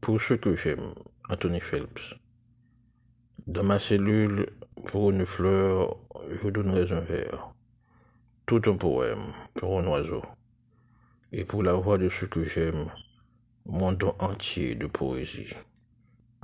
Pour ce que j'aime, Anthony Phelps. Dans ma cellule, pour une fleur, je donnerais un verre. Tout un poème pour un oiseau. Et pour la voix de ce que j'aime, mon don entier de poésie.